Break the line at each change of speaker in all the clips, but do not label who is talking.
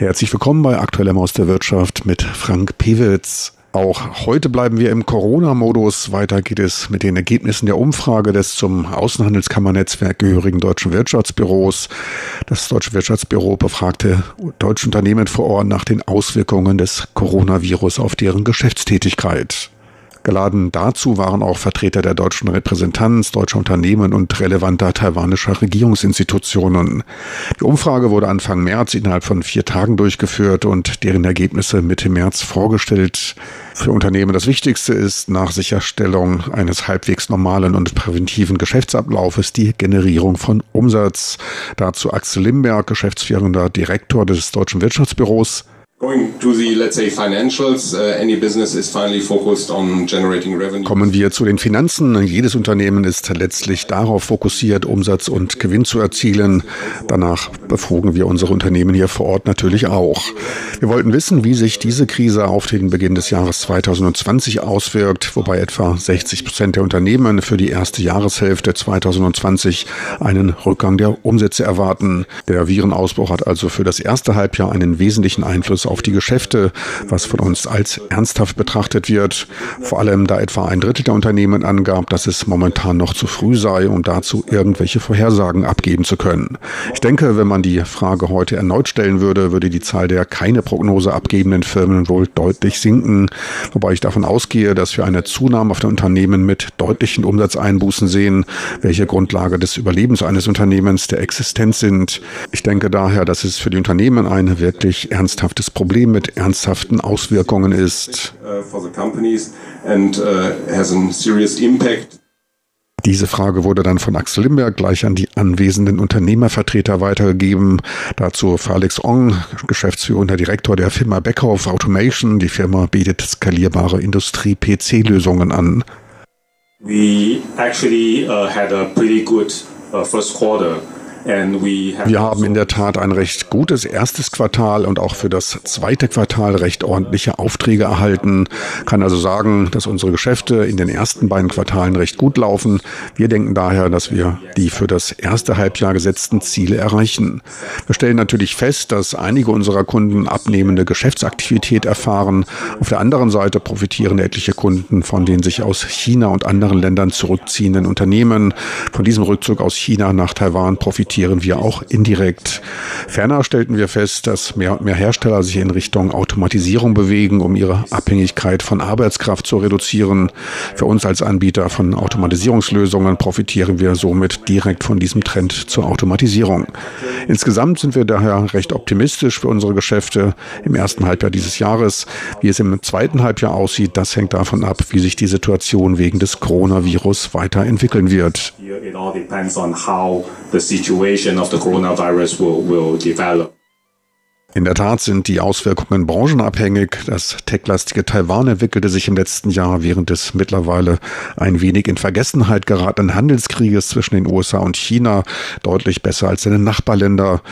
Herzlich willkommen bei Aktueller Maus der Wirtschaft mit Frank Pewitz. Auch heute bleiben wir im Corona-Modus. Weiter geht es mit den Ergebnissen der Umfrage des zum Außenhandelskammernetzwerk gehörigen Deutschen Wirtschaftsbüros. Das Deutsche Wirtschaftsbüro befragte deutsche Unternehmen vor Ort nach den Auswirkungen des Coronavirus auf deren Geschäftstätigkeit. Geladen dazu waren auch Vertreter der deutschen Repräsentanz, deutscher Unternehmen und relevanter taiwanischer Regierungsinstitutionen. Die Umfrage wurde Anfang März innerhalb von vier Tagen durchgeführt und deren Ergebnisse Mitte März vorgestellt. Für Unternehmen das Wichtigste ist nach Sicherstellung eines halbwegs normalen und präventiven Geschäftsablaufes die Generierung von Umsatz. Dazu Axel Limberg, geschäftsführender Direktor des Deutschen Wirtschaftsbüros, Kommen wir zu den Finanzen. Jedes Unternehmen ist letztlich darauf fokussiert, Umsatz und Gewinn zu erzielen. Danach befrugen wir unsere Unternehmen hier vor Ort natürlich auch. Wir wollten wissen, wie sich diese Krise auf den Beginn des Jahres 2020 auswirkt, wobei etwa 60 Prozent der Unternehmen für die erste Jahreshälfte 2020 einen Rückgang der Umsätze erwarten. Der Virenausbruch hat also für das erste Halbjahr einen wesentlichen Einfluss auf die Geschäfte, was von uns als ernsthaft betrachtet wird. Vor allem, da etwa ein Drittel der Unternehmen angab, dass es momentan noch zu früh sei, um dazu irgendwelche Vorhersagen abgeben zu können. Ich denke, wenn man die Frage heute erneut stellen würde, würde die Zahl der keine Prognose abgebenden Firmen wohl deutlich sinken, wobei ich davon ausgehe, dass wir eine Zunahme auf den Unternehmen mit deutlichen Umsatzeinbußen sehen, welche Grundlage des Überlebens eines Unternehmens der Existenz sind. Ich denke daher, dass es für die Unternehmen ein wirklich ernsthaftes Problem mit ernsthaften Auswirkungen ist. Diese Frage wurde dann von Axel Limberg gleich an die anwesenden Unternehmervertreter weitergegeben. Dazu Felix Ong, geschäftsführender Direktor der Firma Beckhoff Automation. Die Firma bietet skalierbare Industrie-PC-Lösungen an.
We actually uh, had a pretty good uh, first quarter.
Wir haben in der Tat ein recht gutes erstes Quartal und auch für das zweite Quartal recht ordentliche Aufträge erhalten. Kann also sagen, dass unsere Geschäfte in den ersten beiden Quartalen recht gut laufen. Wir denken daher, dass wir die für das erste Halbjahr gesetzten Ziele erreichen. Wir stellen natürlich fest, dass einige unserer Kunden abnehmende Geschäftsaktivität erfahren. Auf der anderen Seite profitieren etliche Kunden von den sich aus China und anderen Ländern zurückziehenden Unternehmen. Von diesem Rückzug aus China nach Taiwan profitieren profitieren wir auch indirekt. Ferner stellten wir fest, dass mehr und mehr Hersteller sich in Richtung Automatisierung bewegen, um ihre Abhängigkeit von Arbeitskraft zu reduzieren. Für uns als Anbieter von Automatisierungslösungen profitieren wir somit direkt von diesem Trend zur Automatisierung. Insgesamt sind wir daher recht optimistisch für unsere Geschäfte im ersten Halbjahr dieses Jahres. Wie es im zweiten Halbjahr aussieht, das hängt davon ab, wie sich die Situation wegen des Coronavirus weiterentwickeln wird situation of the coronavirus will, will develop. In der Tat sind die Auswirkungen branchenabhängig. Das techlastige Taiwan entwickelte sich im letzten Jahr während des mittlerweile ein wenig in Vergessenheit geratenen Handelskrieges zwischen den USA und China deutlich besser als seine Nachbarländer.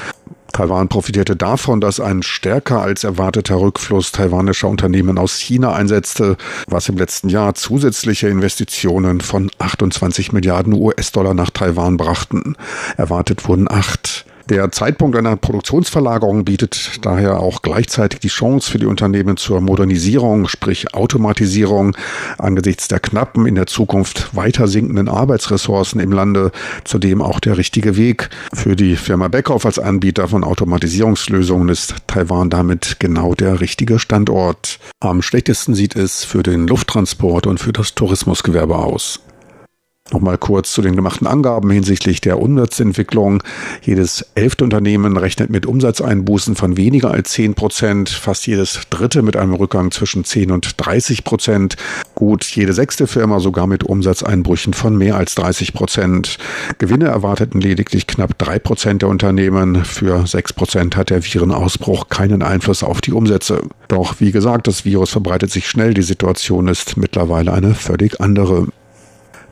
Taiwan profitierte davon, dass ein stärker als erwarteter Rückfluss taiwanischer Unternehmen aus China einsetzte, was im letzten Jahr zusätzliche Investitionen von 28 Milliarden US-Dollar nach Taiwan brachten. Erwartet wurden acht. Der Zeitpunkt einer Produktionsverlagerung bietet daher auch gleichzeitig die Chance für die Unternehmen zur Modernisierung, sprich Automatisierung, angesichts der knappen, in der Zukunft weiter sinkenden Arbeitsressourcen im Lande, zudem auch der richtige Weg. Für die Firma Beckhoff als Anbieter von Automatisierungslösungen ist Taiwan damit genau der richtige Standort. Am schlechtesten sieht es für den Lufttransport und für das Tourismusgewerbe aus. Nochmal kurz zu den gemachten Angaben hinsichtlich der Umsatzentwicklung. Jedes elfte Unternehmen rechnet mit Umsatzeinbußen von weniger als 10 Prozent, fast jedes dritte mit einem Rückgang zwischen 10 und 30 Prozent. Gut, jede sechste Firma sogar mit Umsatzeinbrüchen von mehr als 30 Prozent. Gewinne erwarteten lediglich knapp drei Prozent der Unternehmen. Für sechs Prozent hat der Virenausbruch keinen Einfluss auf die Umsätze. Doch wie gesagt, das Virus verbreitet sich schnell. Die Situation ist mittlerweile eine völlig andere.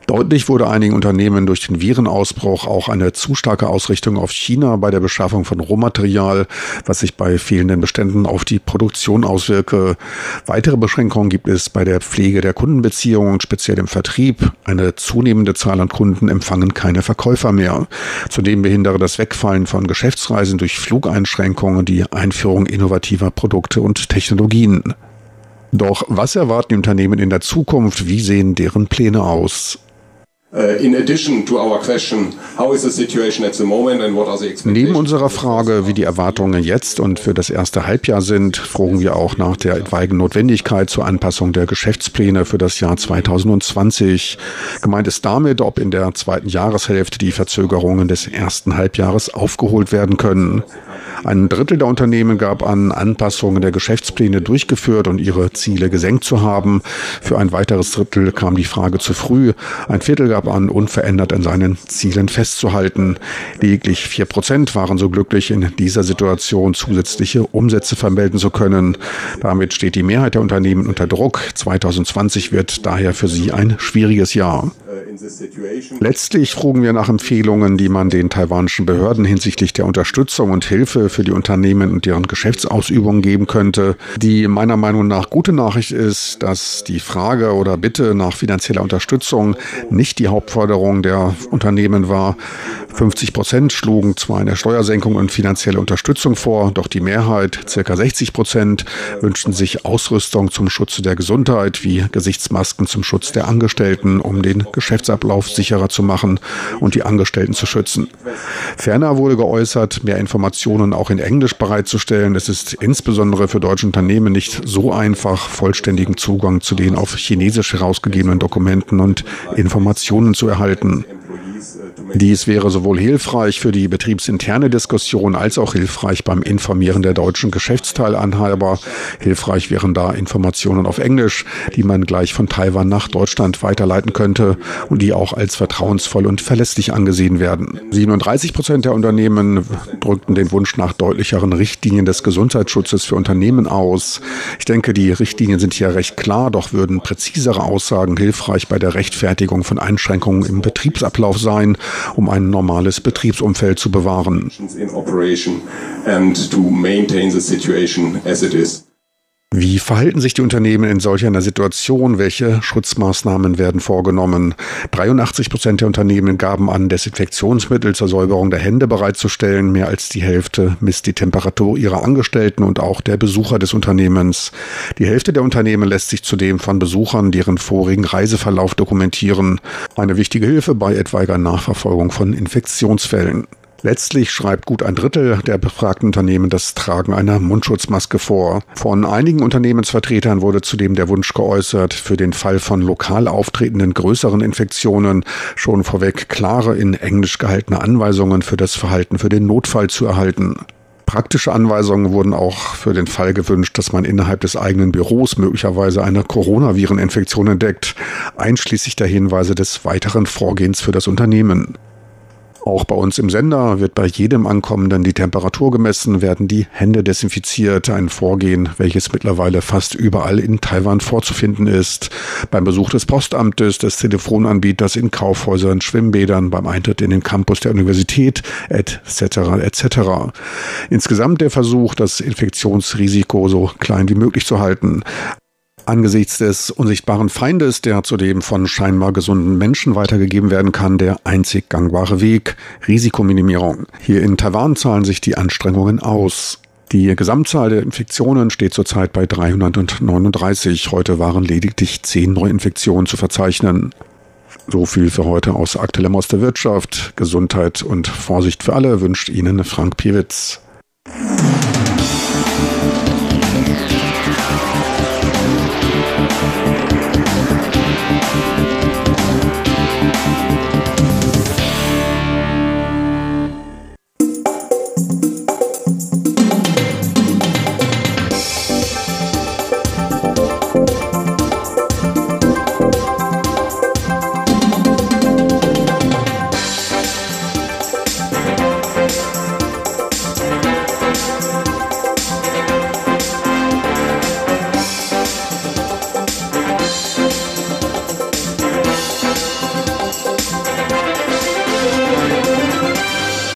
Deutlich wurde einigen Unternehmen durch den Virenausbruch auch eine zu starke Ausrichtung auf China bei der Beschaffung von Rohmaterial, was sich bei fehlenden Beständen auf die Produktion auswirke. Weitere Beschränkungen gibt es bei der Pflege der Kundenbeziehungen, speziell im Vertrieb. Eine zunehmende Zahl an Kunden empfangen keine Verkäufer mehr. Zudem behindere das Wegfallen von Geschäftsreisen durch Flugeinschränkungen die Einführung innovativer Produkte und Technologien. Doch was erwarten die Unternehmen in der Zukunft? Wie sehen deren Pläne aus? Neben unserer Frage, wie die Erwartungen jetzt und für das erste Halbjahr sind, fragen wir auch nach der etwaigen Notwendigkeit zur Anpassung der Geschäftspläne für das Jahr 2020. Gemeint ist damit, ob in der zweiten Jahreshälfte die Verzögerungen des ersten Halbjahres aufgeholt werden können. Ein Drittel der Unternehmen gab an, Anpassungen der Geschäftspläne durchgeführt und ihre Ziele gesenkt zu haben. Für ein weiteres Drittel kam die Frage zu früh. Ein Viertel gab an, unverändert an seinen Zielen festzuhalten. Lediglich vier Prozent waren so glücklich, in dieser Situation zusätzliche Umsätze vermelden zu können. Damit steht die Mehrheit der Unternehmen unter Druck. 2020 wird daher für sie ein schwieriges Jahr. Letztlich frugen wir nach Empfehlungen, die man den taiwanischen Behörden hinsichtlich der Unterstützung und Hilfe für die Unternehmen und deren Geschäftsausübung geben könnte. Die meiner Meinung nach gute Nachricht ist, dass die Frage oder Bitte nach finanzieller Unterstützung nicht die Hauptforderung der Unternehmen war. 50 Prozent schlugen zwar eine Steuersenkung und finanzielle Unterstützung vor, doch die Mehrheit, circa 60 Prozent, wünschten sich Ausrüstung zum Schutze der Gesundheit, wie Gesichtsmasken zum Schutz der Angestellten, um den Geschäftsablauf sicherer zu machen und die Angestellten zu schützen. Ferner wurde geäußert, mehr Informationen auch in Englisch bereitzustellen. Es ist insbesondere für deutsche Unternehmen nicht so einfach, vollständigen Zugang zu den auf Chinesisch herausgegebenen Dokumenten und Informationen zu erhalten. Dies wäre sowohl hilfreich für die betriebsinterne Diskussion als auch hilfreich beim Informieren der deutschen Geschäftsteilanhaber. Hilfreich wären da Informationen auf Englisch, die man gleich von Taiwan nach Deutschland weiterleiten könnte und die auch als vertrauensvoll und verlässlich angesehen werden. 37 Prozent der Unternehmen drückten den Wunsch nach deutlicheren Richtlinien des Gesundheitsschutzes für Unternehmen aus. Ich denke, die Richtlinien sind hier recht klar, doch würden präzisere Aussagen hilfreich bei der Rechtfertigung von Einschränkungen im Betriebsablauf sein um ein normales Betriebsumfeld zu bewahren. Verhalten sich die Unternehmen in solch einer Situation? Welche Schutzmaßnahmen werden vorgenommen? 83 Prozent der Unternehmen gaben an, Desinfektionsmittel zur Säuberung der Hände bereitzustellen. Mehr als die Hälfte misst die Temperatur ihrer Angestellten und auch der Besucher des Unternehmens. Die Hälfte der Unternehmen lässt sich zudem von Besuchern deren vorigen Reiseverlauf dokumentieren. Eine wichtige Hilfe bei etwaiger Nachverfolgung von Infektionsfällen. Letztlich schreibt gut ein Drittel der befragten Unternehmen das Tragen einer Mundschutzmaske vor. Von einigen Unternehmensvertretern wurde zudem der Wunsch geäußert, für den Fall von lokal auftretenden größeren Infektionen schon vorweg klare in Englisch gehaltene Anweisungen für das Verhalten für den Notfall zu erhalten. Praktische Anweisungen wurden auch für den Fall gewünscht, dass man innerhalb des eigenen Büros möglicherweise eine Coronavireninfektion entdeckt, einschließlich der Hinweise des weiteren Vorgehens für das Unternehmen. Auch bei uns im Sender wird bei jedem Ankommenden die Temperatur gemessen, werden die Hände desinfiziert, ein Vorgehen, welches mittlerweile fast überall in Taiwan vorzufinden ist. Beim Besuch des Postamtes, des Telefonanbieters, in Kaufhäusern, Schwimmbädern, beim Eintritt in den Campus der Universität, etc. etc. Insgesamt der Versuch, das Infektionsrisiko so klein wie möglich zu halten. Angesichts des unsichtbaren Feindes, der zudem von scheinbar gesunden Menschen weitergegeben werden kann, der einzig gangbare Weg, Risikominimierung. Hier in Taiwan zahlen sich die Anstrengungen aus. Die Gesamtzahl der Infektionen steht zurzeit bei 339. Heute waren lediglich zehn Neuinfektionen zu verzeichnen. So viel für heute aus aktuellem aus der Wirtschaft. Gesundheit und Vorsicht für alle wünscht Ihnen Frank Piewitz.